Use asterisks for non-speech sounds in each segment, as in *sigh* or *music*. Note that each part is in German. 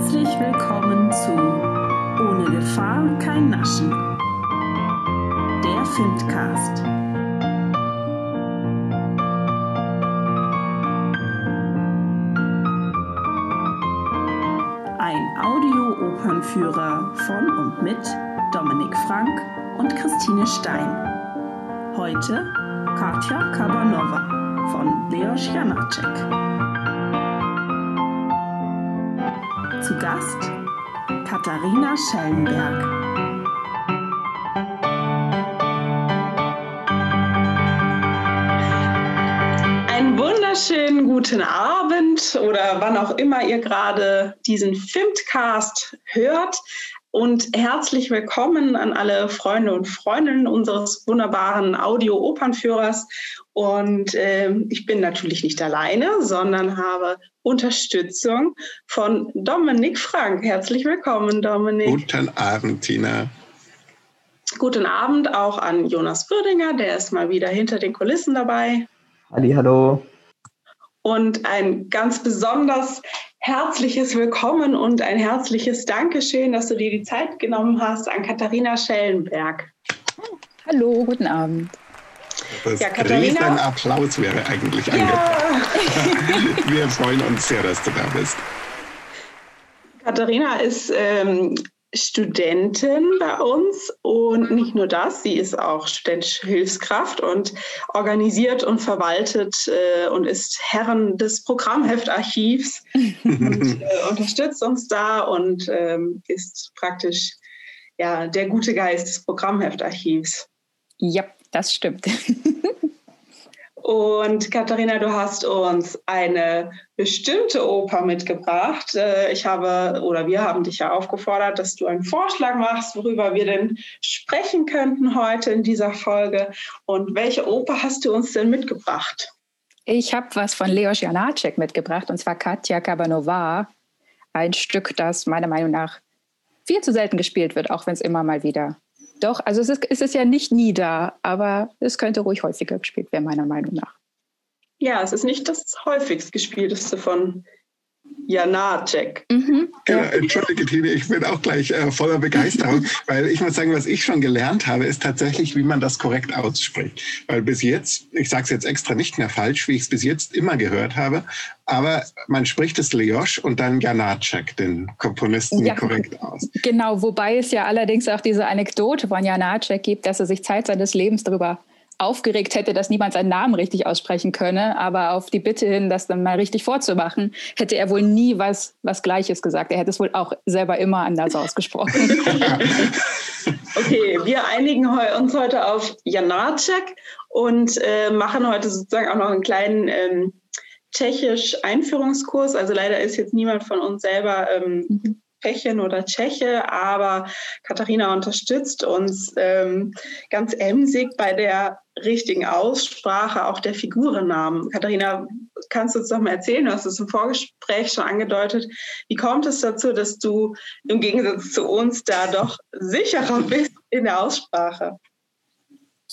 Herzlich willkommen zu Ohne Gefahr kein Naschen. Der Filmcast. Ein Audio-Opernführer von und mit Dominik Frank und Christine Stein. Heute Katja Kabanova von Leos Janacek. Zu Gast Katharina Schellenberg. Einen wunderschönen guten Abend oder wann auch immer ihr gerade diesen Filmcast hört. Und herzlich willkommen an alle Freunde und Freundinnen unseres wunderbaren Audio-Opernführers. Und äh, ich bin natürlich nicht alleine, sondern habe Unterstützung von Dominik Frank. Herzlich willkommen, Dominik. Guten Abend, Tina. Guten Abend auch an Jonas Würdinger, der ist mal wieder hinter den Kulissen dabei. Halli, hallo. Und ein ganz besonders herzliches Willkommen und ein herzliches Dankeschön, dass du dir die Zeit genommen hast an Katharina Schellenberg. Hallo, guten Abend. Das ja, Katharina. Ein Applaus wäre eigentlich ja. angebracht. *laughs* Wir freuen uns sehr, dass du da bist. Katharina ist ähm, Studentin bei uns und nicht nur das, sie ist auch studentische Hilfskraft und organisiert und verwaltet äh, und ist Herren des Programmheftarchivs und *laughs* äh, unterstützt uns da und ähm, ist praktisch ja, der gute Geist des Programmheftarchivs. Ja, das stimmt. *laughs* Und Katharina, du hast uns eine bestimmte Oper mitgebracht. Äh, ich habe oder wir haben dich ja aufgefordert, dass du einen Vorschlag machst, worüber wir denn sprechen könnten heute in dieser Folge. Und welche Oper hast du uns denn mitgebracht? Ich habe was von Leos Janacek mitgebracht, und zwar Katja Kabanova. Ein Stück, das meiner Meinung nach viel zu selten gespielt wird, auch wenn es immer mal wieder doch, also es ist, es ist ja nicht nie da, aber es könnte ruhig häufiger gespielt werden, meiner Meinung nach. Ja, es ist nicht das häufigst gespielteste von Janacek. Mhm. Ja, entschuldige, Tine, ich bin auch gleich äh, voller Begeisterung, *laughs* weil ich muss sagen, was ich schon gelernt habe, ist tatsächlich, wie man das korrekt ausspricht. Weil bis jetzt, ich sage es jetzt extra nicht mehr falsch, wie ich es bis jetzt immer gehört habe, aber man spricht es Leosch und dann Janacek, den Komponisten, ja, korrekt aus. Genau, wobei es ja allerdings auch diese Anekdote von Janacek gibt, dass er sich Zeit seines Lebens darüber aufgeregt hätte, dass niemand seinen Namen richtig aussprechen könne. Aber auf die Bitte hin, das dann mal richtig vorzumachen, hätte er wohl nie was, was Gleiches gesagt. Er hätte es wohl auch selber immer anders ausgesprochen. *laughs* okay, wir einigen uns heute auf Janacek und äh, machen heute sozusagen auch noch einen kleinen ähm, Tschechisch-Einführungskurs. Also leider ist jetzt niemand von uns selber ähm, mhm. Tschechin oder Tscheche, aber Katharina unterstützt uns ähm, ganz emsig bei der richtigen Aussprache auch der Figurennamen. Katharina, kannst du uns doch mal erzählen, du hast es im Vorgespräch schon angedeutet. Wie kommt es dazu, dass du im Gegensatz zu uns da doch sicherer *laughs* bist in der Aussprache?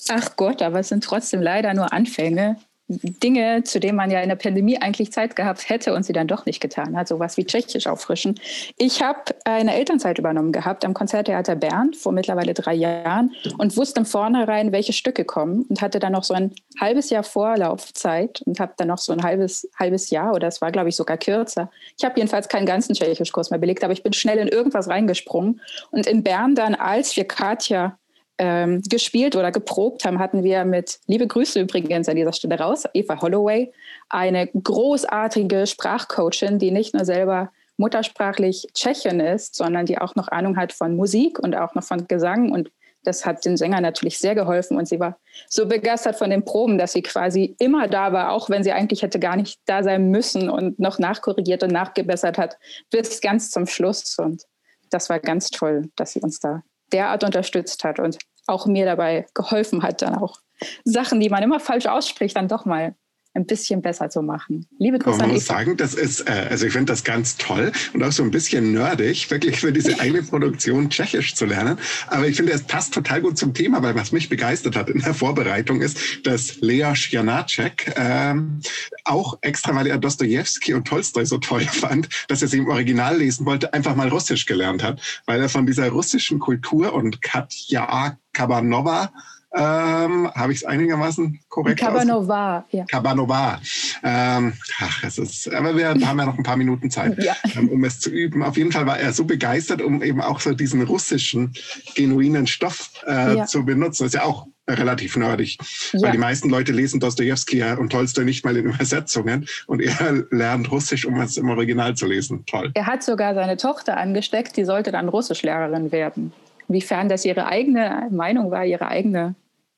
Ach Gott, aber es sind trotzdem leider nur Anfänge. Dinge, zu denen man ja in der Pandemie eigentlich Zeit gehabt hätte und sie dann doch nicht getan hat, sowas wie Tschechisch auffrischen. Ich habe eine Elternzeit übernommen gehabt am Konzerttheater Bern vor mittlerweile drei Jahren und wusste im Vornherein, welche Stücke kommen und hatte dann noch so ein halbes Jahr Vorlaufzeit und habe dann noch so ein halbes, halbes Jahr oder es war, glaube ich, sogar kürzer. Ich habe jedenfalls keinen ganzen Tschechischkurs mehr belegt, aber ich bin schnell in irgendwas reingesprungen und in Bern dann, als wir Katja ähm, gespielt oder geprobt haben, hatten wir mit, liebe Grüße übrigens an dieser Stelle raus, Eva Holloway, eine großartige Sprachcoachin, die nicht nur selber muttersprachlich Tschechin ist, sondern die auch noch Ahnung hat von Musik und auch noch von Gesang. Und das hat den Sänger natürlich sehr geholfen. Und sie war so begeistert von den Proben, dass sie quasi immer da war, auch wenn sie eigentlich hätte gar nicht da sein müssen und noch nachkorrigiert und nachgebessert hat, bis ganz zum Schluss. Und das war ganz toll, dass sie uns da derart unterstützt hat und auch mir dabei geholfen hat, dann auch Sachen, die man immer falsch ausspricht, dann doch mal ein bisschen besser zu machen. Liebe Grüße Man muss sagen, das ist, äh, also ich finde das ganz toll und auch so ein bisschen nerdig, wirklich für diese eine Produktion Tschechisch zu lernen. Aber ich finde, es passt total gut zum Thema, weil was mich begeistert hat in der Vorbereitung ist, dass Lea Janacek ähm, auch extra, weil er Dostoevsky und Tolstoi so toll *laughs* fand, dass er sie im Original lesen wollte, einfach mal Russisch gelernt hat, weil er von dieser russischen Kultur und Katja Kabanova ähm, Habe ich es einigermaßen korrekt Kabanova, ja. Kabanova. Ähm, ach, es ist, aber wir *laughs* haben ja noch ein paar Minuten Zeit, ja. ähm, um es zu üben. Auf jeden Fall war er so begeistert, um eben auch so diesen russischen, genuinen Stoff äh, ja. zu benutzen. Das ist ja auch relativ nerdig. Ja. Weil die meisten Leute lesen Dostoevsky und Tolstoi nicht mal in Übersetzungen und er *laughs* lernt Russisch, um es im Original zu lesen. Toll. Er hat sogar seine Tochter angesteckt, die sollte dann Russischlehrerin werden. Inwiefern das ihre eigene Meinung war, ihre eigene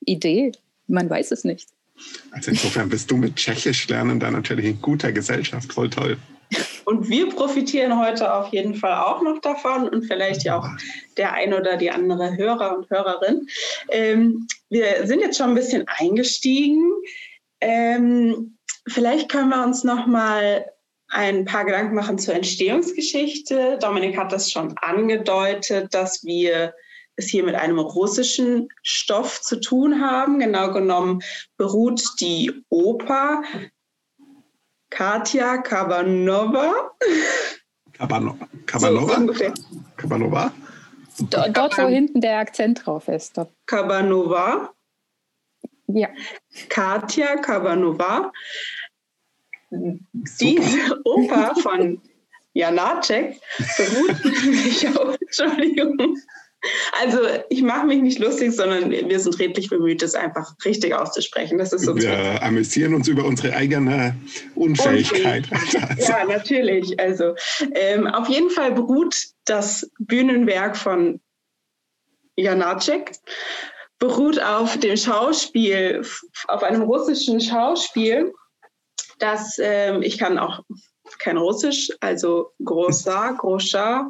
Idee, man weiß es nicht. Also insofern bist du mit Tschechisch lernen da natürlich in guter Gesellschaft, voll toll. Und wir profitieren heute auf jeden Fall auch noch davon und vielleicht ja auch der ein oder die andere Hörer und Hörerin. Ähm, wir sind jetzt schon ein bisschen eingestiegen. Ähm, vielleicht können wir uns noch mal ein paar Gedanken machen zur Entstehungsgeschichte. Dominik hat das schon angedeutet, dass wir es hier mit einem russischen Stoff zu tun haben. Genau genommen beruht die Oper Katja Kabanova. Kabanova? Kabanova? So Kabanova? Dort, dort, wo hinten der Akzent drauf ist. Dort. Kabanova. Ja. Katja Kabanova diese Oper von *laughs* Janacek beruht *laughs* nämlich auf, Entschuldigung. Also ich mache mich nicht lustig, sondern wir sind redlich bemüht, das einfach richtig auszusprechen. Das ist wir amüsieren uns über unsere eigene Unfähigkeit. Unfähigkeit. Ja, natürlich. Also ähm, auf jeden Fall beruht das Bühnenwerk von Janacek beruht auf dem Schauspiel, auf einem russischen Schauspiel dass ähm, ich kann auch kein Russisch, also Grosa, Groscha,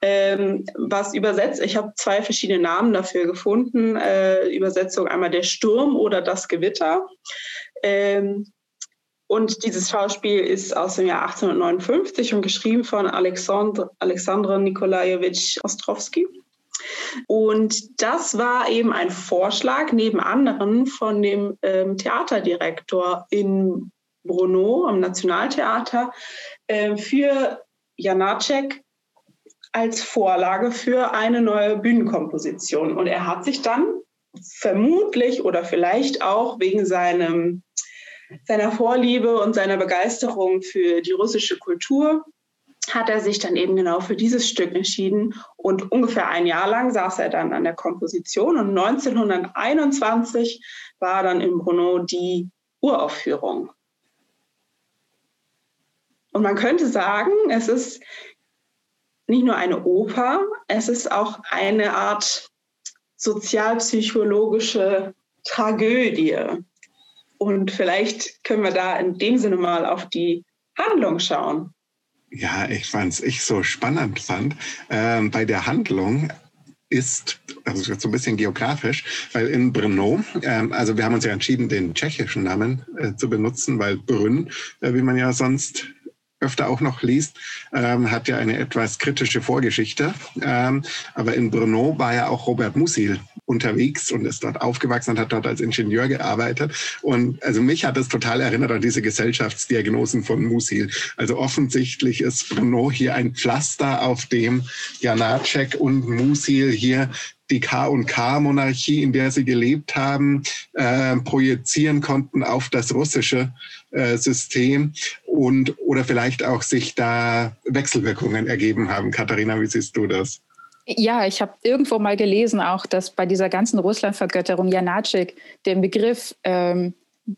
ähm, was übersetzt. Ich habe zwei verschiedene Namen dafür gefunden. Äh, Übersetzung einmal der Sturm oder das Gewitter. Ähm, und dieses Schauspiel ist aus dem Jahr 1859 und geschrieben von Alexandr, Alexandra Nikolajewitsch Ostrowski. Und das war eben ein Vorschlag neben anderen von dem ähm, Theaterdirektor in Brno am Nationaltheater äh, für Janacek als Vorlage für eine neue Bühnenkomposition. Und er hat sich dann vermutlich oder vielleicht auch wegen seinem, seiner Vorliebe und seiner Begeisterung für die russische Kultur hat er sich dann eben genau für dieses Stück entschieden. Und ungefähr ein Jahr lang saß er dann an der Komposition. Und 1921 war dann in Brno die Uraufführung. Und man könnte sagen, es ist nicht nur eine Oper, es ist auch eine Art sozialpsychologische Tragödie. Und vielleicht können wir da in dem Sinne mal auf die Handlung schauen. Ja, ich fand ich so spannend fand. Ähm, bei der Handlung ist, also so ein bisschen geografisch, weil in Brno, ähm, also wir haben uns ja entschieden, den tschechischen Namen äh, zu benutzen, weil Brünn, äh, wie man ja sonst öfter auch noch liest, ähm, hat ja eine etwas kritische Vorgeschichte. Ähm, aber in Brno war ja auch Robert Musil unterwegs und ist dort aufgewachsen und hat dort als Ingenieur gearbeitet. Und also mich hat es total erinnert an diese Gesellschaftsdiagnosen von Musil. Also offensichtlich ist Brno hier ein Pflaster, auf dem Janacek und Musil hier die K&K-Monarchie, in der sie gelebt haben, äh, projizieren konnten auf das russische System und oder vielleicht auch sich da Wechselwirkungen ergeben haben. Katharina, wie siehst du das? Ja, ich habe irgendwo mal gelesen, auch dass bei dieser ganzen Russlandvergötterung Janacek den Begriff ähm,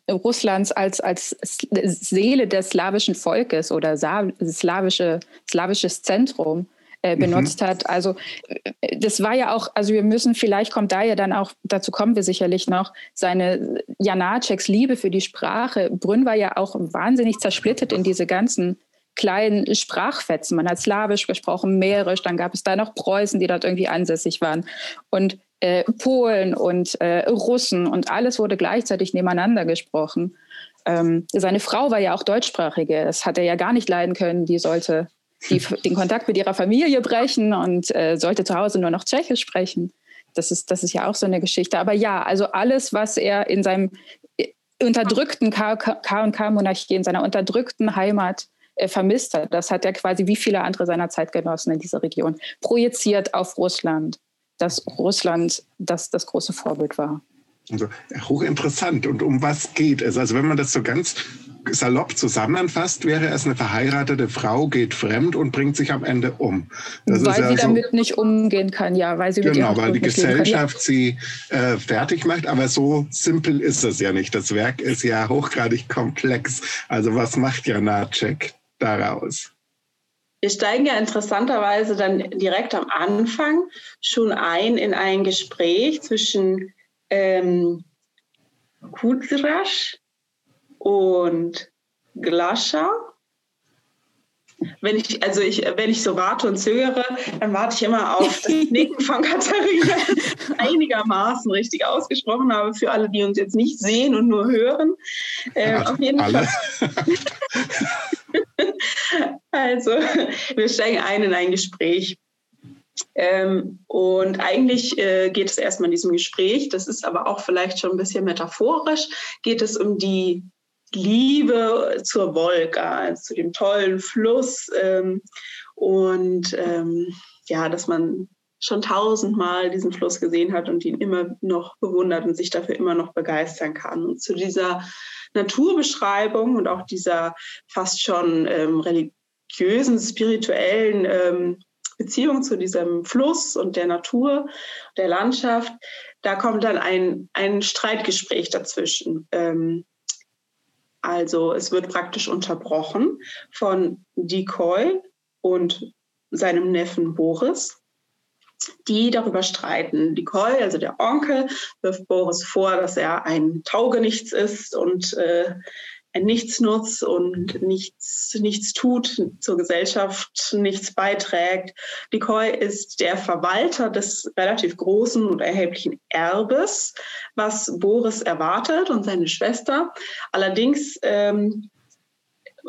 Russlands als, als Seele des slawischen Volkes oder slawische, slawisches Zentrum äh, mhm. benutzt mhm. hat. Also äh, das war ja auch, also wir müssen, vielleicht kommt da ja dann auch, dazu kommen wir sicherlich noch, seine Janaceks Liebe für die Sprache. Brünn war ja auch wahnsinnig zersplittert in diese ganzen kleinen Sprachfetzen. Man hat Slawisch gesprochen, Mährisch, dann gab es da noch Preußen, die dort irgendwie ansässig waren. Und äh, Polen und äh, Russen und alles wurde gleichzeitig nebeneinander gesprochen. Ähm, seine Frau war ja auch deutschsprachige. Das hat er ja gar nicht leiden können. Die sollte die, den Kontakt mit ihrer Familie brechen und äh, sollte zu Hause nur noch Tschechisch sprechen. Das ist, das ist ja auch so eine Geschichte. Aber ja, also alles, was er in seinem äh, unterdrückten K&K-Monarchie, in seiner unterdrückten Heimat äh, vermisst hat, das hat er quasi wie viele andere seiner Zeitgenossen in dieser Region projiziert auf Russland, dass Russland das, das große Vorbild war. Also hochinteressant. Und um was geht es? Also wenn man das so ganz salopp zusammenfasst, wäre es eine verheiratete Frau, geht fremd und bringt sich am Ende um. Das weil sie ja damit so, nicht umgehen kann, ja, weil sie genau, weil die Gesellschaft kann, ja. sie äh, fertig macht. Aber so simpel ist es ja nicht. Das Werk ist ja hochgradig komplex. Also was macht Janacek daraus? Wir steigen ja interessanterweise dann direkt am Anfang schon ein in ein Gespräch zwischen ähm, Kudrasch und Glascha. Wenn ich, also ich, wenn ich so warte und zögere, dann warte ich immer auf das *laughs* Nicken von Katharina einigermaßen richtig ausgesprochen habe, für alle, die uns jetzt nicht sehen und nur hören. Ähm, auf jeden alle. Fall. *laughs* also, wir steigen ein in ein Gespräch ähm, und eigentlich äh, geht es erstmal in diesem Gespräch, das ist aber auch vielleicht schon ein bisschen metaphorisch, geht es um die Liebe zur Wolga, zu dem tollen Fluss ähm, und ähm, ja, dass man schon tausendmal diesen Fluss gesehen hat und ihn immer noch bewundert und sich dafür immer noch begeistern kann. Und zu dieser Naturbeschreibung und auch dieser fast schon ähm, religiösen, spirituellen ähm, Beziehung zu diesem Fluss und der Natur, der Landschaft, da kommt dann ein, ein Streitgespräch dazwischen. Ähm, also es wird praktisch unterbrochen von Decoy und seinem Neffen Boris, die darüber streiten. Decoy, also der Onkel, wirft Boris vor, dass er ein Taugenichts ist und äh, ein Nichtsnutz und nichts, nichts tut zur Gesellschaft, nichts beiträgt. Decoy ist der Verwalter des relativ großen und erheblichen Erbes, was Boris erwartet und seine Schwester. Allerdings ähm,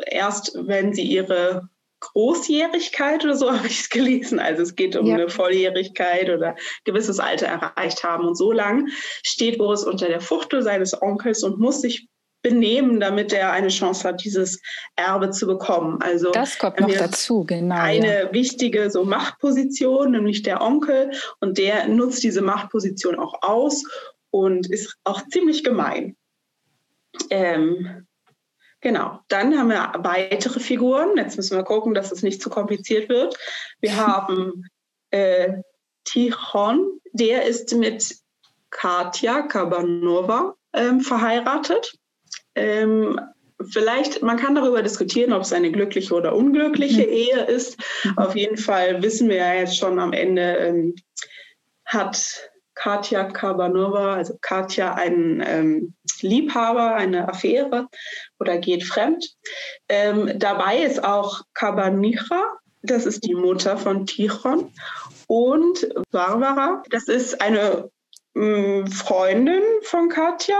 erst, wenn sie ihre Großjährigkeit oder so *laughs* habe ich es gelesen. Also es geht um ja. eine Volljährigkeit oder gewisses Alter erreicht haben. Und so lang steht Boris unter der Fuchtel seines Onkels und muss sich benehmen, damit er eine Chance hat, dieses Erbe zu bekommen. Also das kommt noch dazu, genau. Eine ja. wichtige so Machtposition, nämlich der Onkel, und der nutzt diese Machtposition auch aus und ist auch ziemlich gemein. Ähm, genau. Dann haben wir weitere Figuren. Jetzt müssen wir gucken, dass es nicht zu kompliziert wird. Wir *laughs* haben äh, Tichon, der ist mit Katja Kabanova ähm, verheiratet. Ähm, vielleicht, man kann darüber diskutieren, ob es eine glückliche oder unglückliche mhm. Ehe ist. Mhm. Auf jeden Fall wissen wir ja jetzt schon am Ende, ähm, hat Katja Kabanova, also Katja, einen ähm, Liebhaber, eine Affäre oder geht fremd. Ähm, dabei ist auch Kabanicha, das ist die Mutter von Tichon, und Barbara, das ist eine mh, mm, Freundin von Katja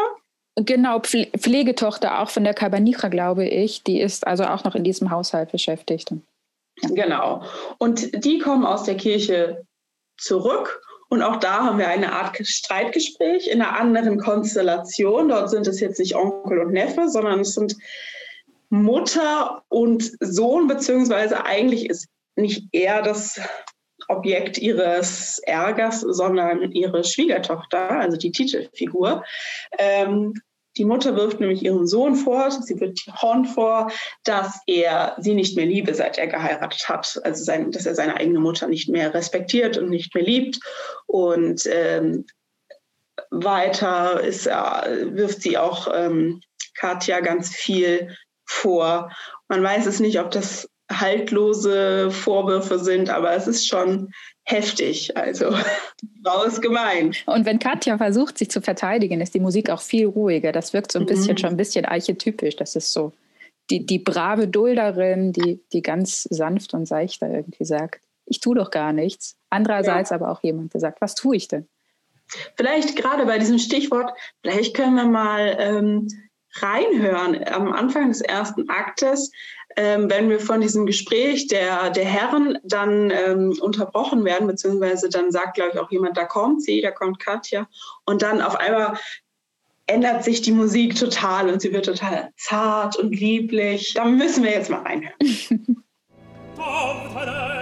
Genau, Pflegetochter auch von der Kabanicha, glaube ich. Die ist also auch noch in diesem Haushalt beschäftigt. Ja. Genau. Und die kommen aus der Kirche zurück. Und auch da haben wir eine Art Streitgespräch in einer anderen Konstellation. Dort sind es jetzt nicht Onkel und Neffe, sondern es sind Mutter und Sohn, beziehungsweise eigentlich ist nicht er das Objekt ihres Ärgers, sondern ihre Schwiegertochter, also die Titelfigur. Ähm, die Mutter wirft nämlich ihren Sohn vor, sie wirft Horn vor, dass er sie nicht mehr liebe, seit er geheiratet hat. Also sein, dass er seine eigene Mutter nicht mehr respektiert und nicht mehr liebt. Und ähm, weiter ist er, wirft sie auch ähm, Katja ganz viel vor. Man weiß es nicht, ob das haltlose Vorwürfe sind, aber es ist schon heftig. Also die Frau ist gemein. Und wenn Katja versucht, sich zu verteidigen, ist die Musik auch viel ruhiger. Das wirkt so ein bisschen mhm. schon ein bisschen archetypisch. Das ist so die, die brave Dulderin, die, die ganz sanft und seichter irgendwie sagt, ich tue doch gar nichts. Andererseits ja. aber auch jemand, der sagt, was tue ich denn? Vielleicht gerade bei diesem Stichwort, vielleicht können wir mal ähm, reinhören. Am Anfang des ersten Aktes, ähm, wenn wir von diesem Gespräch der, der Herren dann ähm, unterbrochen werden, beziehungsweise dann sagt, glaube ich, auch jemand, da kommt sie, da kommt Katja. Und dann auf einmal ändert sich die Musik total und sie wird total zart und lieblich. Da müssen wir jetzt mal reinhören. *laughs*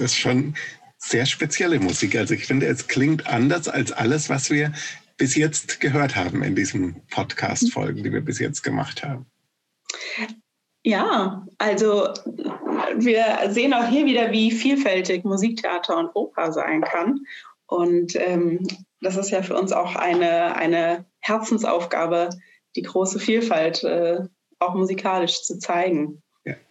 ist schon sehr spezielle Musik. Also ich finde, es klingt anders als alles, was wir bis jetzt gehört haben in diesen Podcast-Folgen, die wir bis jetzt gemacht haben. Ja, also wir sehen auch hier wieder, wie vielfältig Musiktheater und Oper sein kann. Und ähm, das ist ja für uns auch eine, eine Herzensaufgabe, die große Vielfalt äh, auch musikalisch zu zeigen.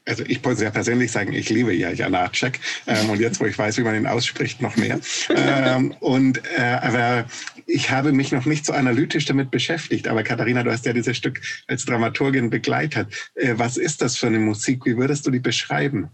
Also ich muss ja persönlich sagen, ich liebe ja Janacek ähm, und jetzt, wo ich weiß, wie man ihn ausspricht, noch mehr. ähm, und äh, aber ich habe mich noch nicht so analytisch damit beschäftigt. Aber Katharina, du hast ja dieses Stück als Dramaturgin begleitet. Äh, was ist das für eine Musik? Wie würdest du die beschreiben?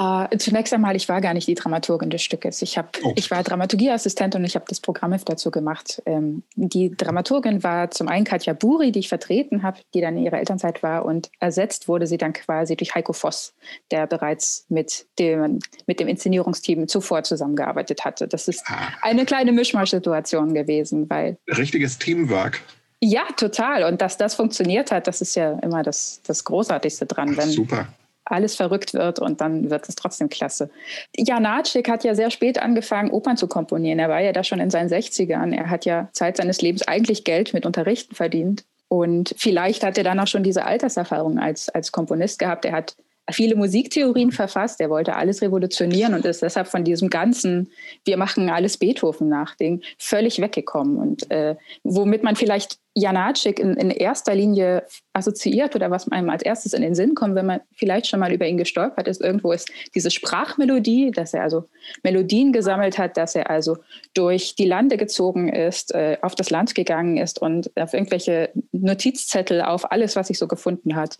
Uh, zunächst einmal, ich war gar nicht die Dramaturgin des Stückes. Ich, hab, oh. ich war Dramaturgieassistent und ich habe das Programm dazu gemacht. Ähm, die Dramaturgin war zum einen Katja Buri, die ich vertreten habe, die dann in ihrer Elternzeit war und ersetzt wurde sie dann quasi durch Heiko Voss, der bereits mit dem, mit dem Inszenierungsteam zuvor zusammengearbeitet hatte. Das ist ah. eine kleine Mischmasch-Situation gewesen, weil... Richtiges Teamwork. Ja, total. Und dass das funktioniert hat, das ist ja immer das, das Großartigste dran. Wenn, super alles verrückt wird und dann wird es trotzdem klasse. Janacek hat ja sehr spät angefangen, Opern zu komponieren. Er war ja da schon in seinen 60ern. Er hat ja Zeit seines Lebens eigentlich Geld mit Unterrichten verdient. Und vielleicht hat er dann auch schon diese Alterserfahrung als, als Komponist gehabt. Er hat viele Musiktheorien verfasst. Er wollte alles revolutionieren und ist deshalb von diesem ganzen, wir machen alles Beethoven nach Ding völlig weggekommen. Und äh, womit man vielleicht Janacek in, in, erster Linie assoziiert oder was einem als erstes in den Sinn kommt, wenn man vielleicht schon mal über ihn gestolpert ist, irgendwo ist diese Sprachmelodie, dass er also Melodien gesammelt hat, dass er also durch die Lande gezogen ist, äh, auf das Land gegangen ist und auf irgendwelche Notizzettel, auf alles, was sich so gefunden hat,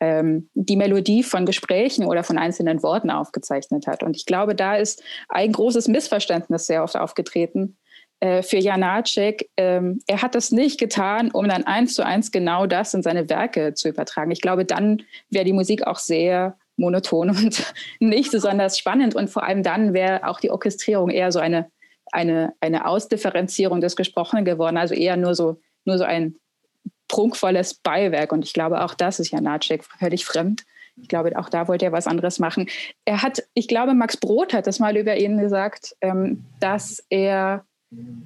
ähm, die Melodie von Gesprächen oder von einzelnen Worten aufgezeichnet hat. Und ich glaube, da ist ein großes Missverständnis sehr oft aufgetreten äh, für Janacek. Ähm, er hat das nicht getan, um dann eins zu eins genau das in seine Werke zu übertragen. Ich glaube, dann wäre die Musik auch sehr monoton *laughs* und nicht besonders spannend. Und vor allem dann wäre auch die Orchestrierung eher so eine, eine, eine Ausdifferenzierung des Gesprochenen geworden, also eher nur so, nur so ein prunkvolles Beiwerk. Und ich glaube, auch das ist ja Nacek völlig fremd. Ich glaube, auch da wollte er was anderes machen. Er hat, ich glaube, Max Brot hat das mal über ihn gesagt, ähm, dass er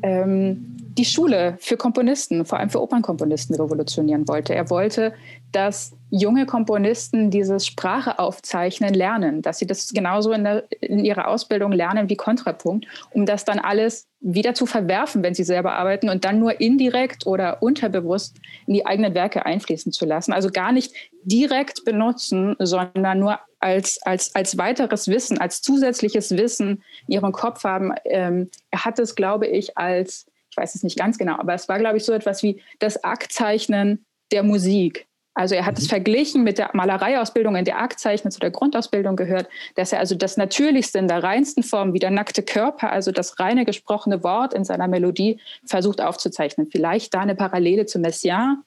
ähm, die Schule für Komponisten, vor allem für Opernkomponisten, revolutionieren wollte. Er wollte, dass junge Komponisten dieses Sprache aufzeichnen lernen, dass sie das genauso in, der, in ihrer Ausbildung lernen wie Kontrapunkt, um das dann alles wieder zu verwerfen, wenn sie selber arbeiten und dann nur indirekt oder unterbewusst in die eigenen Werke einfließen zu lassen. Also gar nicht direkt benutzen, sondern nur als, als, als weiteres Wissen, als zusätzliches Wissen in ihrem Kopf haben. Ähm, er hat es, glaube ich, als, ich weiß es nicht ganz genau, aber es war, glaube ich, so etwas wie das Aktzeichnen der Musik. Also er hat es mhm. verglichen mit der Malereiausbildung, in der Aktzeichnen zu der Grundausbildung gehört, dass er also das Natürlichste in der reinsten Form, wie der nackte Körper, also das reine gesprochene Wort in seiner Melodie versucht aufzuzeichnen. Vielleicht da eine Parallele zu Messiaen,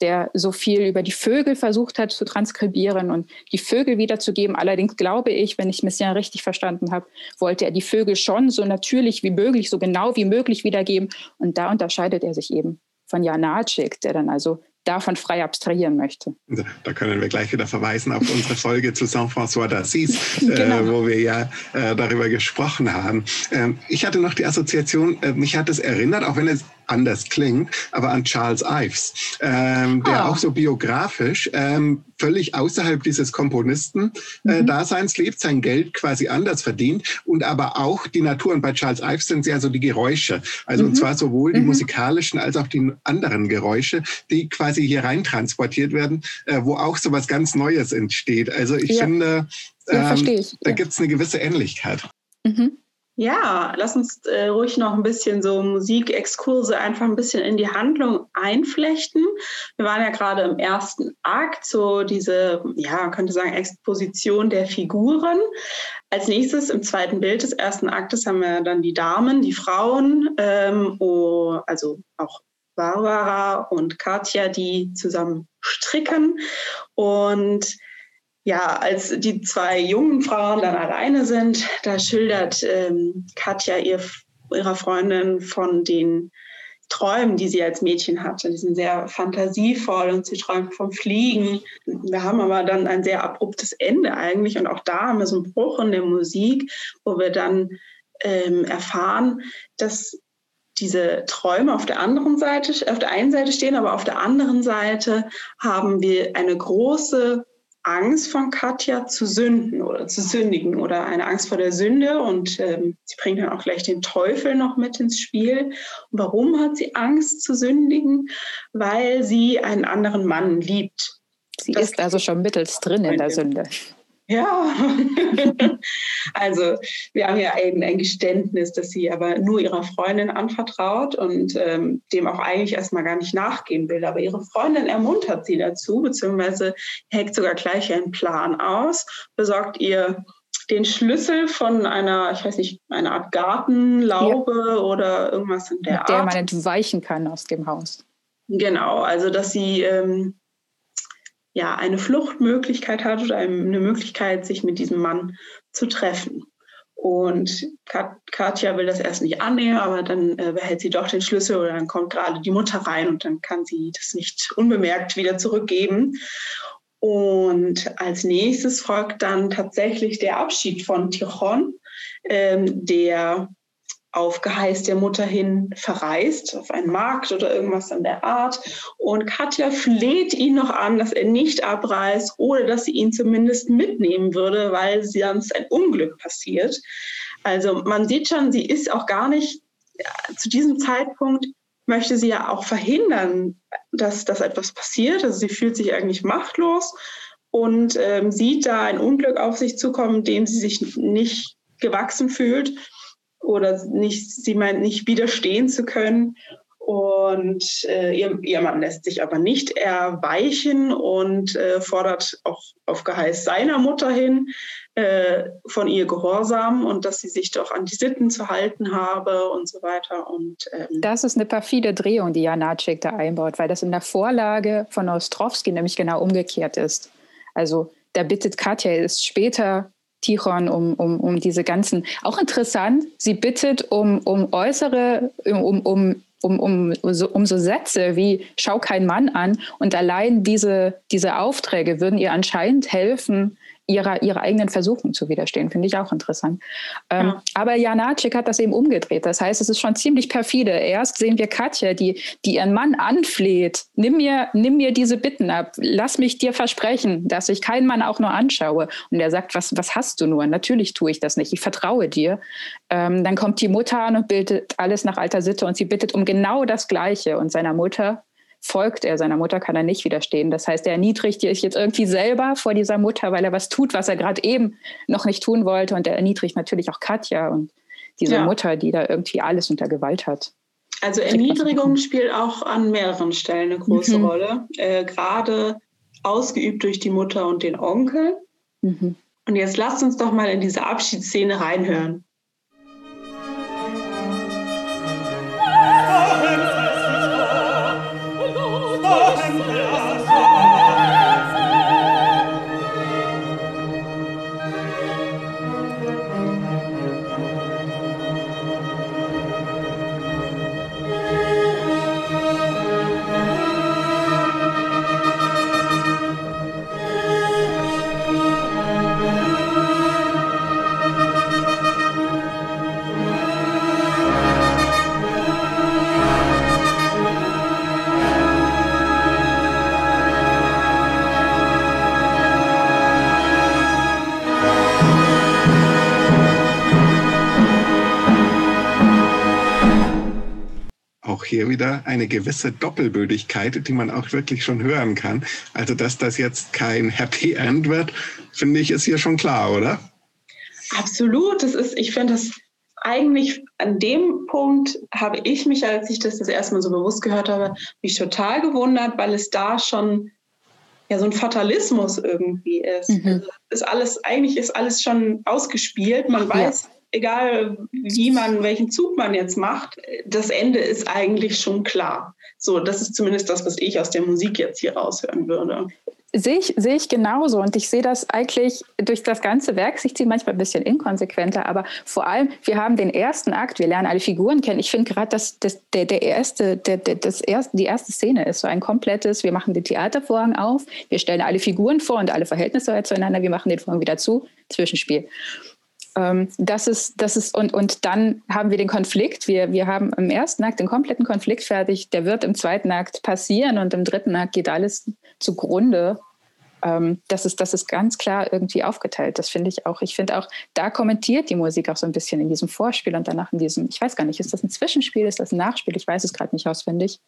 der so viel über die Vögel versucht hat zu transkribieren und die Vögel wiederzugeben. Allerdings glaube ich, wenn ich Messiaen richtig verstanden habe, wollte er die Vögel schon so natürlich wie möglich, so genau wie möglich wiedergeben. Und da unterscheidet er sich eben von Janacek, der dann also davon frei abstrahieren möchte. Da können wir gleich wieder verweisen auf unsere Folge zu Saint-François d'Assise, äh, genau. äh, wo wir ja äh, darüber gesprochen haben. Ähm, ich hatte noch die Assoziation, äh, mich hat es erinnert, auch wenn es anders klingt, aber an Charles Ives, ähm, der ah. auch so biografisch ähm, völlig außerhalb dieses Komponisten-Daseins äh, mhm. lebt, sein Geld quasi anders verdient und aber auch die Natur. Und bei Charles Ives sind es ja so die Geräusche. Also mhm. und zwar sowohl die mhm. musikalischen als auch die anderen Geräusche, die quasi hier rein transportiert werden, äh, wo auch so was ganz Neues entsteht. Also ich ja. finde, ähm, ja, ich. da gibt es eine gewisse Ähnlichkeit. Mhm. Ja, lass uns äh, ruhig noch ein bisschen so Musikexkurse einfach ein bisschen in die Handlung einflechten. Wir waren ja gerade im ersten Akt, so diese, ja, man könnte sagen, Exposition der Figuren. Als nächstes im zweiten Bild des ersten Aktes haben wir dann die Damen, die Frauen, ähm, oh, also auch Barbara und Katja, die zusammen stricken. Und ja, als die zwei jungen Frauen dann alleine sind, da schildert ähm, Katja ihr, ihrer Freundin von den Träumen, die sie als Mädchen hatte. Die sind sehr fantasievoll und sie träumt vom Fliegen. Wir haben aber dann ein sehr abruptes Ende eigentlich und auch da haben wir so einen Bruch in der Musik, wo wir dann ähm, erfahren, dass diese Träume auf der anderen Seite, auf der einen Seite stehen, aber auf der anderen Seite haben wir eine große Angst von Katja zu sünden oder zu sündigen oder eine Angst vor der Sünde und ähm, sie bringt dann auch gleich den Teufel noch mit ins Spiel. Und warum hat sie Angst zu sündigen? Weil sie einen anderen Mann liebt. Sie das ist also schon mittels drin in der Sünde. Ja, *laughs* also wir haben ja ein, ein, Geständnis, dass sie aber nur ihrer Freundin anvertraut und ähm, dem auch eigentlich erstmal gar nicht nachgehen will. Aber ihre Freundin ermuntert sie dazu, beziehungsweise heckt sogar gleich einen Plan aus, besorgt ihr den Schlüssel von einer, ich weiß nicht, einer Art Gartenlaube ja. oder irgendwas in der Mit der Art. Der man entweichen kann aus dem Haus. Genau, also dass sie ähm, ja, eine Fluchtmöglichkeit hat oder eine Möglichkeit, sich mit diesem Mann zu treffen. Und Katja will das erst nicht annehmen, aber dann äh, behält sie doch den Schlüssel oder dann kommt gerade die Mutter rein und dann kann sie das nicht unbemerkt wieder zurückgeben. Und als nächstes folgt dann tatsächlich der Abschied von Tichon, ähm, der auf Geheiß der Mutter hin verreist, auf einen Markt oder irgendwas an der Art. Und Katja fleht ihn noch an, dass er nicht abreist oder dass sie ihn zumindest mitnehmen würde, weil sonst ein Unglück passiert. Also man sieht schon, sie ist auch gar nicht, ja, zu diesem Zeitpunkt möchte sie ja auch verhindern, dass, dass etwas passiert. Also sie fühlt sich eigentlich machtlos und ähm, sieht da ein Unglück auf sich zukommen, dem sie sich nicht gewachsen fühlt oder nicht, sie meint nicht widerstehen zu können. Und äh, ihr, ihr, Mann lässt sich aber nicht erweichen und äh, fordert auch auf Geheiß seiner Mutter hin äh, von ihr Gehorsam und dass sie sich doch an die Sitten zu halten habe und so weiter. Und, ähm das ist eine perfide Drehung, die Janacek da einbaut, weil das in der Vorlage von Ostrowski nämlich genau umgekehrt ist. Also da bittet Katja es später Tichon um, um, um diese ganzen, auch interessant, sie bittet um, um äußere, um, um, um, um, so, um so Sätze wie schau kein Mann an. Und allein diese, diese Aufträge würden ihr anscheinend helfen, ihrer, ihrer eigenen Versuchung zu widerstehen. Finde ich auch interessant. Ähm, ja. Aber Janacek hat das eben umgedreht. Das heißt, es ist schon ziemlich perfide. Erst sehen wir Katja, die, die ihren Mann anfleht. Nimm mir, nimm mir diese Bitten ab. Lass mich dir versprechen, dass ich keinen Mann auch nur anschaue. Und er sagt, was, was hast du nur? Natürlich tue ich das nicht. Ich vertraue dir. Ähm, dann kommt die Mutter an und bildet alles nach alter Sitte und sie bittet um genau das Gleiche. Und seiner Mutter folgt er seiner Mutter, kann er nicht widerstehen. Das heißt, er erniedrigt sich jetzt irgendwie selber vor dieser Mutter, weil er was tut, was er gerade eben noch nicht tun wollte. Und er erniedrigt natürlich auch Katja und diese ja. Mutter, die da irgendwie alles unter Gewalt hat. Also Erniedrigung spielt auch an mehreren Stellen eine große mhm. Rolle, äh, gerade ausgeübt durch die Mutter und den Onkel. Mhm. Und jetzt lasst uns doch mal in diese Abschiedsszene reinhören. Hier wieder eine gewisse Doppelbödigkeit, die man auch wirklich schon hören kann. Also, dass das jetzt kein Happy End wird, finde ich, ist hier schon klar, oder? Absolut. Das ist, ich finde das eigentlich an dem Punkt habe ich mich, als ich das das erste Mal so bewusst gehört habe, mich total gewundert, weil es da schon ja so ein Fatalismus irgendwie ist. Mhm. Also ist alles, eigentlich ist alles schon ausgespielt. Man weiß, ja. Egal wie man, welchen Zug man jetzt macht, das Ende ist eigentlich schon klar. So, das ist zumindest das, was ich aus der Musik jetzt hier raushören würde. Sehe ich, sehe ich genauso. Und ich sehe das eigentlich durch das ganze Werk. Ich ziehe manchmal ein bisschen inkonsequenter, aber vor allem, wir haben den ersten Akt, wir lernen alle Figuren kennen. Ich finde gerade, dass das, der, der erste, der, der, das erste, die erste Szene ist so ein komplettes, wir machen den Theatervorhang auf, wir stellen alle Figuren vor und alle Verhältnisse zueinander, wir machen den Vorhang wieder zu, Zwischenspiel. Ähm, das ist, das ist, und, und dann haben wir den Konflikt. Wir, wir haben im ersten Akt den kompletten Konflikt fertig. Der wird im zweiten Akt passieren und im dritten Akt geht alles zugrunde. Ähm, das, ist, das ist ganz klar irgendwie aufgeteilt. Das finde ich auch. Ich finde auch, da kommentiert die Musik auch so ein bisschen in diesem Vorspiel und danach in diesem, ich weiß gar nicht, ist das ein Zwischenspiel, ist das ein Nachspiel? Ich weiß es gerade nicht auswendig.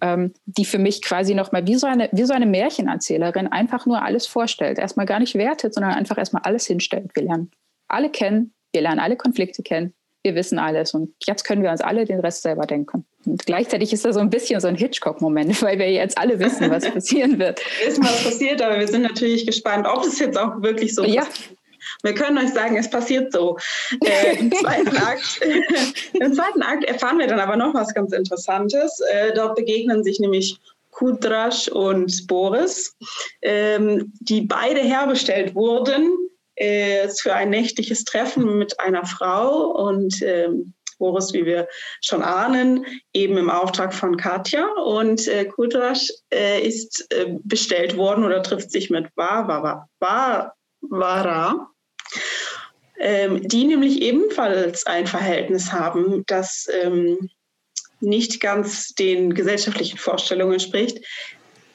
Ähm, die für mich quasi nochmal wie, so eine, wie so eine Märchenerzählerin einfach nur alles vorstellt. Erstmal gar nicht wertet, sondern einfach erstmal alles hinstellt. Wir lernen alle kennen, wir lernen alle Konflikte kennen, wir wissen alles und jetzt können wir uns alle den Rest selber denken. Und gleichzeitig ist das so ein bisschen so ein Hitchcock-Moment, *laughs* weil wir jetzt alle wissen, was *laughs* passieren wird. Wir wissen, was passiert, aber wir sind natürlich gespannt, ob es jetzt auch wirklich so ja. passiert. Wir können euch sagen, es passiert so. Äh, im, *laughs* zweiten Akt, Im zweiten Akt erfahren wir dann aber noch was ganz Interessantes. Äh, dort begegnen sich nämlich Kudrasch und Boris, ähm, die beide herbestellt wurden äh, für ein nächtliches Treffen mit einer Frau und ähm, Boris, wie wir schon ahnen, eben im Auftrag von Katja. Und äh, Kudrasch äh, ist äh, bestellt worden oder trifft sich mit Vavara, Vavara ähm, die nämlich ebenfalls ein Verhältnis haben, das ähm, nicht ganz den gesellschaftlichen Vorstellungen entspricht.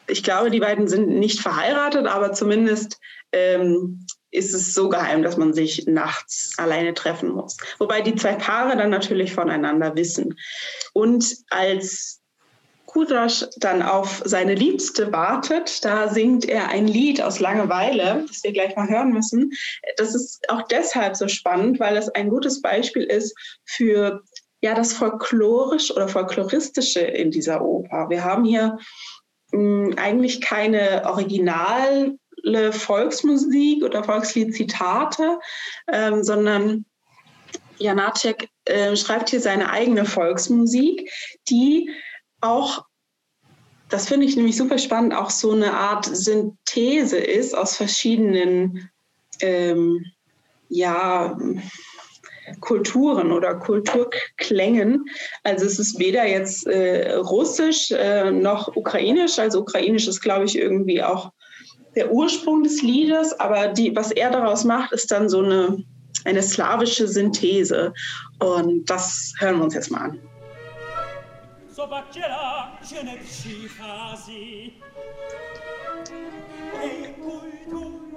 Ich glaube, die beiden sind nicht verheiratet, aber zumindest ähm, ist es so geheim, dass man sich nachts alleine treffen muss. Wobei die zwei Paare dann natürlich voneinander wissen. Und als Kudrasch dann auf seine Liebste wartet, da singt er ein Lied aus Langeweile, das wir gleich mal hören müssen. Das ist auch deshalb so spannend, weil es ein gutes Beispiel ist für ja, das Folklorisch oder Folkloristische in dieser Oper. Wir haben hier mh, hm, eigentlich keine Original Volksmusik oder Volkslied-Zitate, ähm, sondern Janacek äh, schreibt hier seine eigene Volksmusik, die auch, das finde ich nämlich super spannend, auch so eine Art Synthese ist aus verschiedenen ähm, ja, Kulturen oder Kulturklängen. Also es ist weder jetzt äh, russisch äh, noch ukrainisch. Also ukrainisch ist, glaube ich, irgendwie auch der Ursprung des Liedes, aber die, was er daraus macht, ist dann so eine, eine slawische Synthese. Und das hören wir uns jetzt mal an. a co se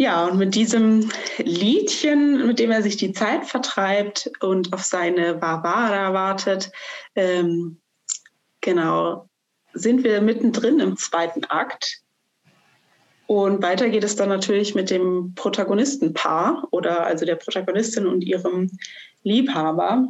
Ja, und mit diesem Liedchen, mit dem er sich die Zeit vertreibt und auf seine Barbara wartet, ähm, genau, sind wir mittendrin im zweiten Akt. Und weiter geht es dann natürlich mit dem Protagonistenpaar oder also der Protagonistin und ihrem Liebhaber,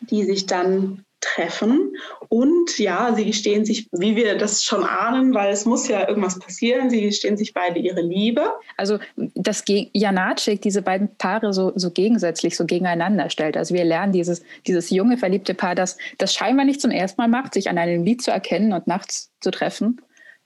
die sich dann treffen. Und ja, sie gestehen sich, wie wir das schon ahnen, weil es muss ja irgendwas passieren, sie gestehen sich beide ihre Liebe. Also, dass Janacek diese beiden Paare so, so gegensätzlich, so gegeneinander stellt. Also wir lernen dieses, dieses junge, verliebte Paar, das, das scheinbar nicht zum ersten Mal macht, sich an einem Lied zu erkennen und nachts zu treffen.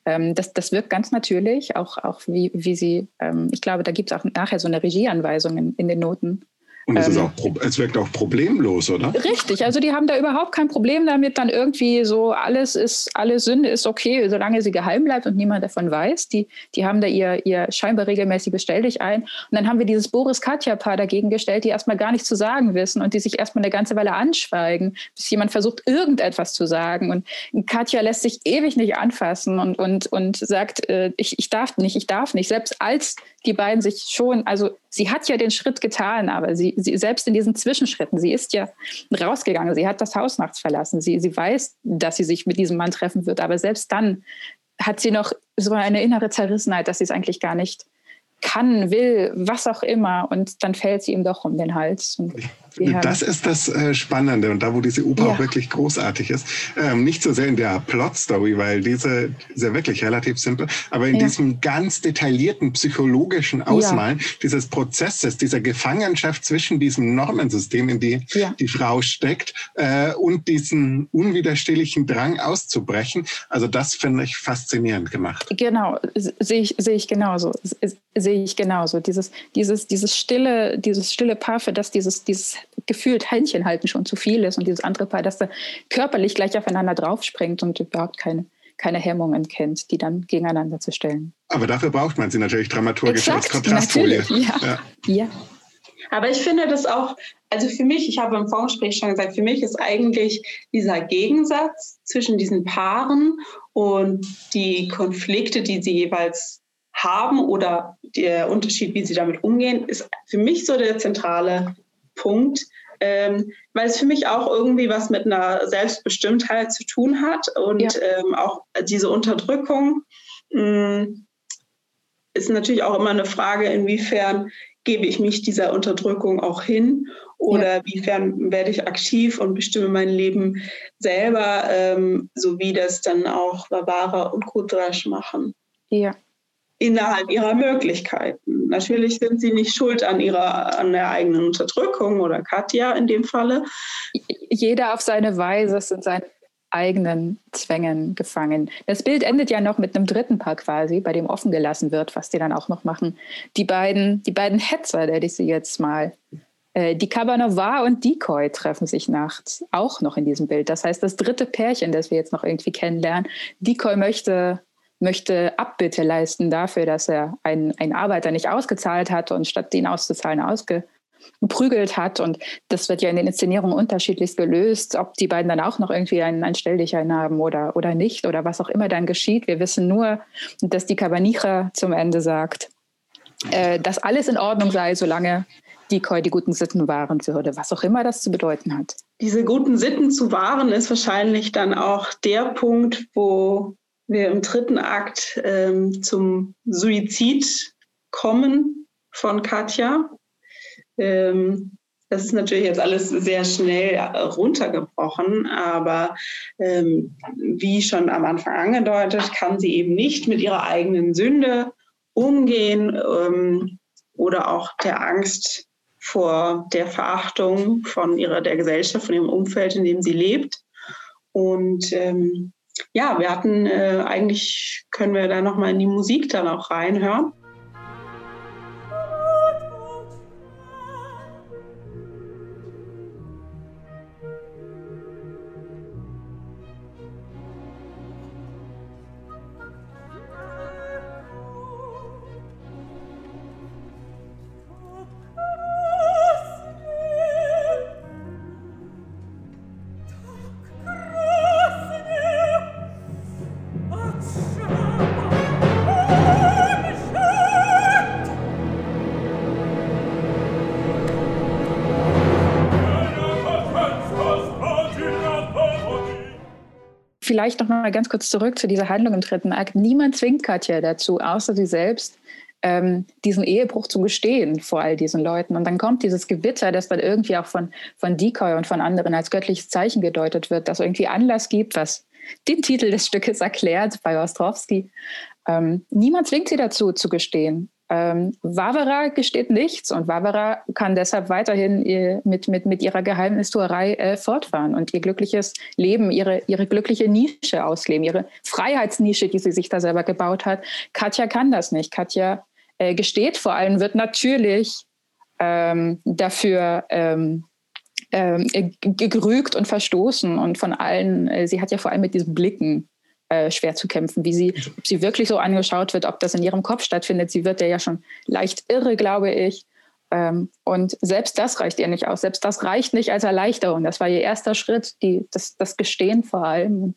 Ähm, das, das wirkt ganz natürlich, auch, auch wie, wie sie, ähm, ich glaube, da gibt es auch nachher so eine Regieanweisung in, in den Noten Und es, ähm, ist auch, es wirkt auch problemlos, oder? Richtig, also die haben da überhaupt kein Problem damit, dann irgendwie so, alles ist, alle Sünde ist okay, solange sie geheim bleibt und niemand davon weiß. Die, die haben da ihr, ihr scheinbar regelmäßiges Stell dich ein. Und dann haben wir dieses Boris-Katja-Paar dagegen gestellt, die erstmal gar nichts zu sagen wissen und die sich erstmal eine ganze Weile anschweigen, bis jemand versucht, irgendetwas zu sagen. Und Katja lässt sich ewig nicht anfassen und, und, und sagt, äh, ich, ich darf nicht, ich darf nicht. Selbst als die beiden sich schon, also sie hat ja den Schritt getan, aber sie, sie selbst in diesen Zwischenschritten, sie ist ja rausgegangen, sie hat das Haus nachts verlassen, sie, sie weiß, dass sie sich mit diesem Mann treffen wird, aber selbst dann hat sie noch so eine innere Zerrissenheit, dass sie es eigentlich gar nicht kann, will, was auch immer. Und dann fällt sie ihm doch um den Hals. Und das ist das äh, Spannende und da, wo diese Oper ja. wirklich großartig ist. Ähm, nicht so sehr in der Plot-Story, weil diese ist ja wirklich relativ simpel, aber in ja. diesem ganz detaillierten psychologischen Ausmalen ja. dieses Prozesses, dieser Gefangenschaft zwischen diesem Normensystem, in die die Frau steckt, äh, und diesen unwiderstehlichen Drang auszubrechen. Also das finde ich faszinierend gemacht. Genau, sehe ich, sehe ich genauso. Sehe ich genauso. Dieses, dieses, dieses stille, dieses stille Paar, für das dieses, dieses gefühlt Händchen halten schon zu viel ist und dieses andere Paar, das da körperlich gleich aufeinander draufspringt und überhaupt keine, keine Hemmungen kennt, die dann gegeneinander zu stellen. Aber dafür braucht man sie natürlich dramaturgisch Exakt, als Kontrastfolie. Ja. Ja. ja. Aber ich finde das auch, also für mich, ich habe im Vorgespräch schon gesagt, für mich ist eigentlich dieser Gegensatz zwischen diesen Paaren und die Konflikte, die sie jeweils haben oder der Unterschied, wie sie damit umgehen, ist für mich so der zentrale Punkt, ähm, weil es für mich auch irgendwie was mit einer Selbstbestimmtheit zu tun hat und ja. ähm, auch diese Unterdrückung mh, mm, ist natürlich auch immer eine Frage, inwiefern gebe ich mich dieser Unterdrückung auch hin oder ja. wiefern werde ich aktiv und bestimme mein Leben selber, ähm, so wie das dann auch Barbara und Kudrasch machen. Ja, innerhalb ihrer Möglichkeiten. Natürlich sind sie nicht schuld an ihrer an der eigenen Unterdrückung oder Katja in dem Falle. Jeder auf seine Weise sind seine eigenen Zwängen gefangen. Das Bild endet ja noch mit einem dritten Paar quasi, bei dem offen gelassen wird, was die dann auch noch machen. Die beiden, die beiden Hetzer, der ich sie jetzt mal äh, die Cabanova und Decoy treffen sich nachts auch noch in diesem Bild. Das heißt, das dritte Pärchen, das wir jetzt noch irgendwie kennenlernen. Decoy möchte möchte Abbitte leisten dafür, dass er einen, einen Arbeiter nicht ausgezahlt hat und statt den auszuzahlen ausgeprügelt hat. Und das wird ja in den Inszenierungen unterschiedlichst gelöst, ob die beiden dann auch noch irgendwie einen, einen Stelldichein haben oder, oder nicht oder was auch immer dann geschieht. Wir wissen nur, dass die Kabanicha zum Ende sagt, äh, dass alles in Ordnung sei, solange die Koi die guten Sitten wahren würde, was auch immer das zu bedeuten hat. Diese guten Sitten zu wahren ist wahrscheinlich dann auch der Punkt, wo wir im dritten Akt ähm, zum Suizid kommen von Katja. Ähm, das ist natürlich jetzt alles sehr schnell runtergebrochen, aber ähm, wie schon am Anfang angedeutet, kann sie eben nicht mit ihrer eigenen Sünde umgehen ähm, oder auch der Angst vor der Verachtung von ihrer der Gesellschaft, von ihrem Umfeld, in dem sie lebt. Und ähm, ja, wir hatten äh, eigentlich, können wir da nochmal in die Musik dann auch reinhören. Vielleicht noch mal ganz kurz zurück zu dieser Handlung im dritten Akt. Niemand zwingt Katja dazu, außer sie selbst, ähm, diesen Ehebruch zu gestehen vor all diesen Leuten. Und dann kommt dieses Gewitter, das dann irgendwie auch von, von Decoy und von anderen als göttliches Zeichen gedeutet wird, das irgendwie Anlass gibt, was den Titel des Stückes erklärt bei Ostrowski. Ähm, niemand zwingt sie dazu, zu gestehen. Ähm, gesteht nichts und Wawera kann deshalb weiterhin ihr, mit, mit, mit ihrer Geheimnistuerei äh, fortfahren und ihr glückliches Leben, ihre, ihre glückliche Nische ausleben, ihre Freiheitsnische, die sie sich da selber gebaut hat. Katja kann das nicht. Katja äh, gesteht vor allem, wird natürlich ähm, dafür ähm, ähm, gerügt und verstoßen und von allen, äh, sie hat ja vor allem mit diesen Blicken äh, schwer zu kämpfen, wie sie, ob sie wirklich so angeschaut wird, ob das in ihrem Kopf stattfindet. Sie wird ja schon leicht irre, glaube ich. Ähm, und selbst das reicht ihr nicht aus. Selbst das reicht nicht als Erleichterung. Das war ihr erster Schritt, die, das, das Gestehen vor allem.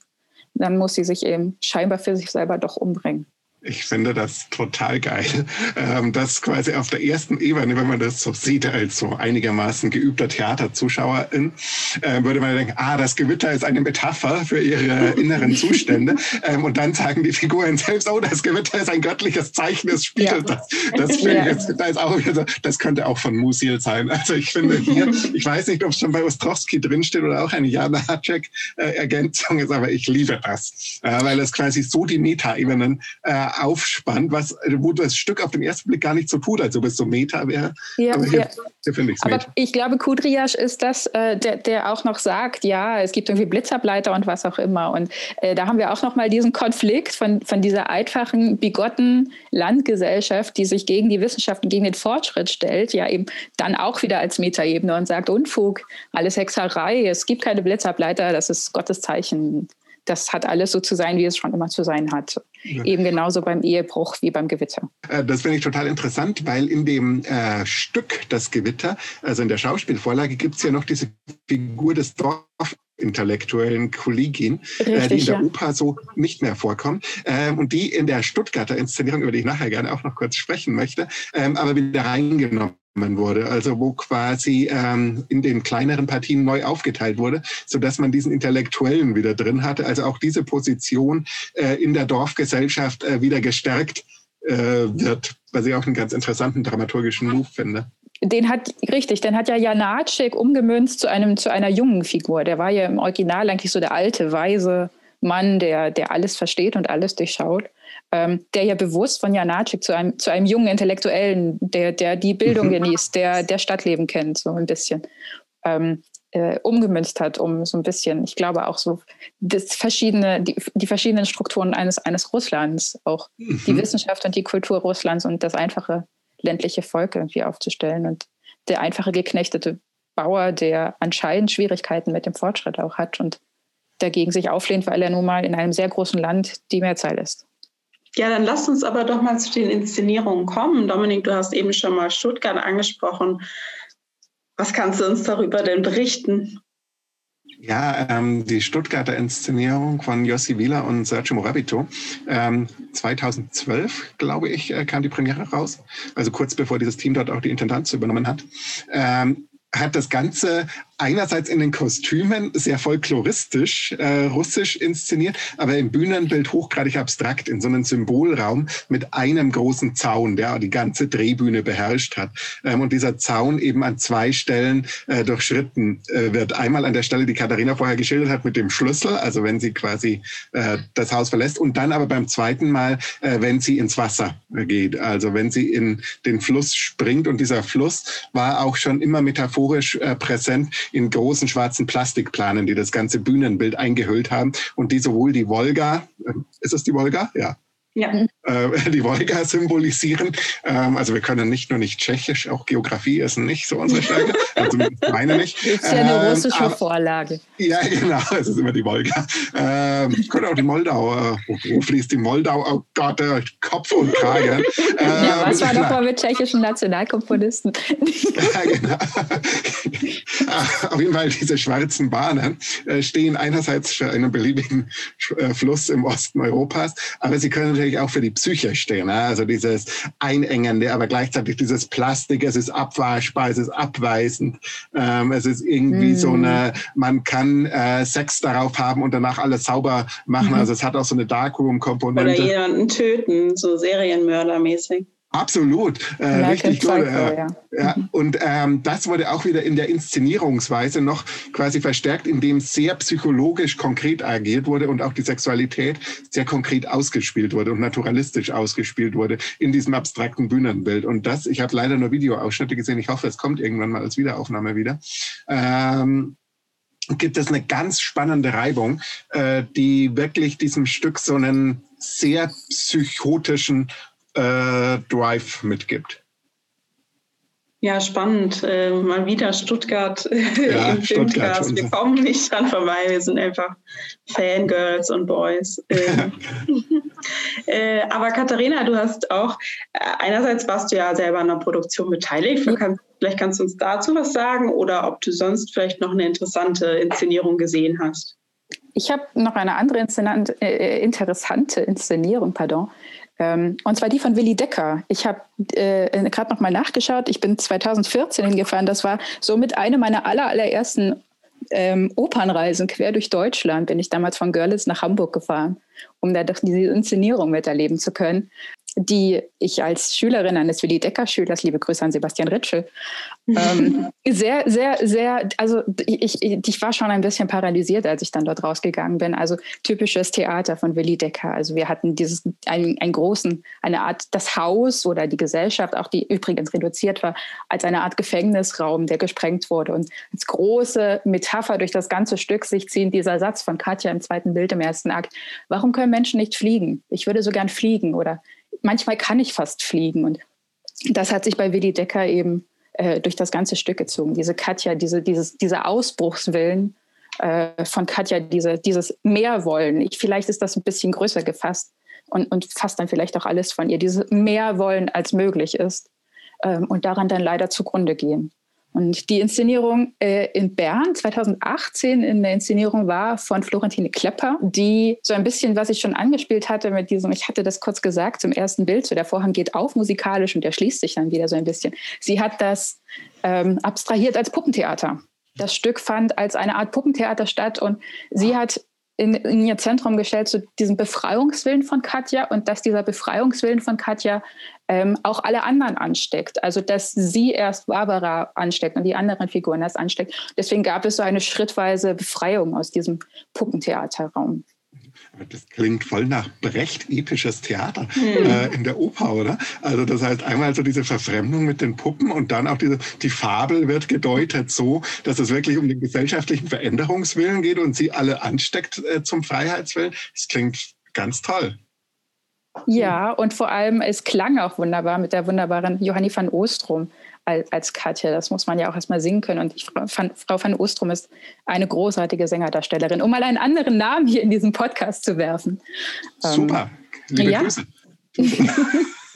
Dann muss sie sich eben scheinbar für sich selber doch umbringen. Ich finde das total geil, ähm, dass quasi auf der ersten Ebene, wenn man das so sieht, als so einigermaßen geübter Theaterzuschauerin, äh, würde man denken, ah, das Gewitter ist eine Metapher für ihre *laughs* inneren Zustände. Ähm, und dann sagen die Figuren selbst, oh, das Gewitter ist ein göttliches Zeichen, es spiegelt ja. das. Das, *laughs* ja. das, auch das könnte auch von Musil sein. Also ich finde hier, *laughs* ich weiß nicht, ob es schon bei Ostrowski drinsteht oder auch eine Jana Hacek-Ergänzung ist, aber ich liebe das, äh, weil es quasi so die Meta-Ebenen äh, aufspannt, was, wo das Stück auf den ersten Blick gar nicht so tut, als ob es so Meta wäre. Ja, aber hier, ja. hier finde ich es Aber ich glaube, Kudriasch ist das, äh, der, der auch noch sagt, ja, es gibt irgendwie Blitzableiter und was auch immer. Und äh, da haben wir auch noch mal diesen Konflikt von, von dieser einfachen, bigotten Landgesellschaft, die sich gegen die Wissenschaft und gegen den Fortschritt stellt, ja eben dann auch wieder als Metaebene und sagt, Unfug, alles Hexerei, es gibt keine Blitzableiter, das ist Gottes Zeichen das hat alles so zu sein, wie es schon immer zu sein hat. Ja. Eben genauso beim Ehebruch wie beim Gewitter. Äh, das finde ich total interessant, weil in dem äh, Stück Das Gewitter, also in der Schauspielvorlage, gibt es ja noch diese Figur des Dorf intellektuellen Kollegin, Richtig, äh, die in der ja. Oper so nicht mehr vorkommt ähm, und die in der Stuttgarter Inszenierung, über die ich nachher gerne auch noch kurz sprechen möchte, ähm, aber wieder reingenommen wurde, also wo quasi ähm, in den kleineren Partien neu aufgeteilt wurde, so dass man diesen Intellektuellen wieder drin hatte. Also auch diese Position äh, in der Dorfgesellschaft äh, wieder gestärkt äh, wird, was ich auch einen ganz interessanten dramaturgischen Move finde. Den hat, richtig, den hat ja Janacek umgemünzt zu einem, zu einer jungen Figur. Der war ja im Original eigentlich so der alte, weise Mann, der, der alles versteht und alles durchschaut ähm, der ja bewusst von Janacek zu einem, zu einem jungen Intellektuellen, der, der die Bildung mhm. genießt, der, der Stadtleben kennt, so ein bisschen. Ähm, äh, umgemünzt hat, um so ein bisschen, ich glaube auch so das verschiedene, die, die verschiedenen Strukturen eines, eines Russlands, auch mhm. die Wissenschaft und die Kultur Russlands und das einfache ländliche Volk irgendwie aufzustellen und der einfache geknechtete Bauer, der anscheinend Schwierigkeiten mit dem Fortschritt auch hat und dagegen sich auflehnt, weil er nun mal in einem sehr großen Land die Mehrzahl ist. Ja, dann lass uns aber doch mal zu den Inszenierungen kommen. Dominik, du hast eben schon mal Stuttgart angesprochen. Was kannst du uns darüber denn berichten? Ja, ähm, die Stuttgarter Inszenierung von Jossi Wieler und Sergio Morabito. Ähm, 2012, glaube ich, äh, kam die Premiere raus. Also kurz bevor dieses Team dort auch die Intendanz übernommen hat. Ähm, hat das Ganze einerseits in den Kostümen sehr folkloristisch äh, russisch inszeniert, aber im Bühnenbild hochgradig abstrakt in so einem Symbolraum mit einem großen Zaun, der die ganze Drehbühne beherrscht hat. Ähm, und dieser Zaun eben an zwei Stellen äh, durchschritten äh, wird. Einmal an der Stelle, die Katharina vorher geschildert hat, mit dem Schlüssel, also wenn sie quasi äh, das Haus verlässt, und dann aber beim zweiten Mal, äh, wenn sie ins Wasser geht, also wenn sie in den Fluss springt. Und dieser Fluss war auch schon immer metaphorisch äh, präsent in großen schwarzen Plastikplanen, die das ganze Bühnenbild eingehüllt haben und die sowohl die Wolga, äh, ist es die Wolga? Ja. Ja. Äh, *laughs* die Wolga symbolisieren. Ähm, also wir können nicht nur nicht Tschechisch, auch Geografie ist nicht so unsere Stärke. *laughs* Also meine nicht. Das ist ja eine ähm, russische aber, Vorlage. Ja, genau, *laughs* es ist immer die Wolga. Ähm, ich könnte auch die Moldau. Äh, wo fließt die Moldau? Oh Gott, äh, Kopf und Krage. Ähm, ja, was war doch mal mit tschechischen Nationalkomponisten? ja, genau. Auf jeden Fall, diese schwarzen Bahnen äh, stehen einerseits für einen beliebigen äh, Fluss im Osten Europas, aber sie können natürlich auch für die Psyche stehen. Ne? Also dieses Einengende, aber gleichzeitig dieses Plastik, es ist abwaschbar, es ist abweisend, ähm, es ist irgendwie mm. so eine, man kann äh, Sex darauf haben und danach alles sauber machen. Mhm. Also es hat auch so eine Darkroom-Komponente. Oder jemanden töten, so Serienmördermäßig. Absolut, äh, richtig gut. Äh, ja. ja. Und ähm, das wurde auch wieder in der Inszenierungsweise noch quasi verstärkt, indem sehr psychologisch konkret agiert wurde und auch die Sexualität sehr konkret ausgespielt wurde und naturalistisch ausgespielt wurde in diesem abstrakten Bühnenbild. Und das, ich habe leider nur Videoausschnitte gesehen, ich hoffe, es kommt irgendwann mal als Wiederaufnahme wieder. Ähm, gibt es eine ganz spannende Reibung, äh, die wirklich diesem Stück so einen sehr psychotischen äh, Drive mitgibt. Ja, spannend. Äh, mal wieder Stuttgart *laughs* ja, im Filmcast. Wir kommen nicht dran vorbei. Wir sind einfach Fangirls und Boys. *laughs* Ähm, *laughs* äh, aber Katharina, du hast auch, äh, einerseits warst du ja selber an der Produktion beteiligt. Kann, vielleicht kannst du uns dazu was sagen oder ob du sonst vielleicht noch eine interessante Inszenierung gesehen hast. Ich habe noch eine andere äh, interessante Inszenierung, pardon, und zwar die von Willi Decker. Ich habe äh, gerade noch mal nachgeschaut. Ich bin 2014 hingefahren. Das war somit eine meiner aller, allerersten ähm, Opernreisen quer durch Deutschland. Bin ich damals von Görlitz nach Hamburg gefahren, um da diese Inszenierung miterleben zu können die ich als Schülerin eines Willi Decker Schülers, liebe Grüße an Sebastian Ritschel, ähm, *laughs* sehr, sehr, sehr, also ich, ich war schon ein bisschen paralysiert, als ich dann dort rausgegangen bin. Also typisches Theater von Willi Decker. Also wir hatten dieses, einen, einen großen, eine Art, das Haus oder die Gesellschaft, auch die übrigens reduziert war, als eine Art Gefängnisraum, der gesprengt wurde. Und als große Metapher durch das ganze Stück sich ziehen dieser Satz von Katja im zweiten Bild im ersten Akt. Warum können Menschen nicht fliegen? Ich würde so gern fliegen oder manchmal kann ich fast fliegen. Und das hat sich bei Willi Decker eben äh, durch das ganze Stück gezogen. Diese Katja, diese, dieses, dieser Ausbruchswillen äh, von Katja, diese, dieses Mehrwollen. Ich, vielleicht ist das ein bisschen größer gefasst und, und fasst dann vielleicht auch alles von ihr. Dieses Mehrwollen als möglich ist ähm, und daran dann leider zugrunde gehen. Und die Inszenierung äh, in Bern 2018 in der Inszenierung war von Florentine Klepper, die so ein bisschen, was ich schon angespielt hatte mit diesem, ich hatte das kurz gesagt zum ersten Bild, so der Vorhang geht auf musikalisch und der schließt sich dann wieder so ein bisschen. Sie hat das ähm, abstrahiert als Puppentheater. Das Stück fand als eine Art Puppentheater statt und sie hat in, in, ihr Zentrum gestellt zu diesem Befreiungswillen von Katja und dass dieser Befreiungswillen von Katja ähm, auch alle anderen ansteckt. Also dass sie erst Barbara ansteckt und die anderen Figuren erst ansteckt. Deswegen gab es so eine schrittweise Befreiung aus diesem Puppentheaterraum. Das klingt voll nach Brecht-episches Theater mhm. äh, in der Oper, oder? Also das heißt einmal so diese Verfremdung mit den Puppen und dann auch diese, die Fabel wird gedeutet so, dass es wirklich um den gesellschaftlichen Veränderungswillen geht und sie alle ansteckt äh, zum Freiheitswillen. Das klingt ganz toll. Ja, und vor allem, es klang auch wunderbar mit der wunderbaren Johanni van Ostrom als, als Katja. Das muss man ja auch erstmal singen können. Und ich fand, Frau van Ostrom ist eine großartige Sängerdarstellerin, um mal einen anderen Namen hier in diesem Podcast zu werfen. Super, liebe ja. Grüße.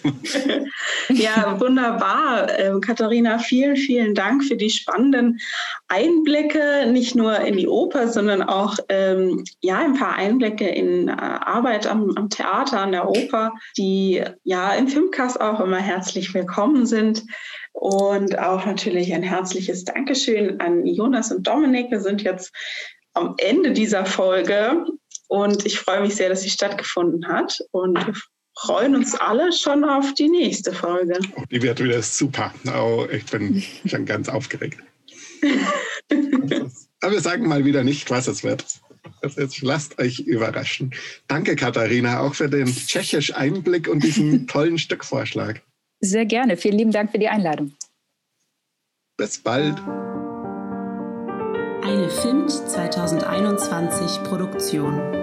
*laughs* ja, wunderbar. Ähm, Katharina, vielen, vielen Dank für die spannenden Einblicke, nicht nur in die Oper, sondern auch ähm, ja, ein paar Einblicke in äh, Arbeit am, am, Theater, an der Oper, die ja im Filmcast auch immer herzlich willkommen sind. Und auch natürlich ein herzliches Dankeschön an Jonas und Dominik. Wir sind jetzt am Ende dieser Folge und ich freue mich sehr, dass sie stattgefunden hat. Und freuen uns alle schon auf die nächste Folge. Die wird wieder super. Oh, ich bin schon ganz aufgeregt. *laughs* Aber wir sagen mal wieder nicht, was es wird. Jetzt lasst euch überraschen. Danke, Katharina, auch für den tschechisch Einblick und diesen tollen Stückvorschlag. Sehr gerne. Vielen lieben Dank für die Einladung. Bis bald. Eine FIMT 2021 Produktion.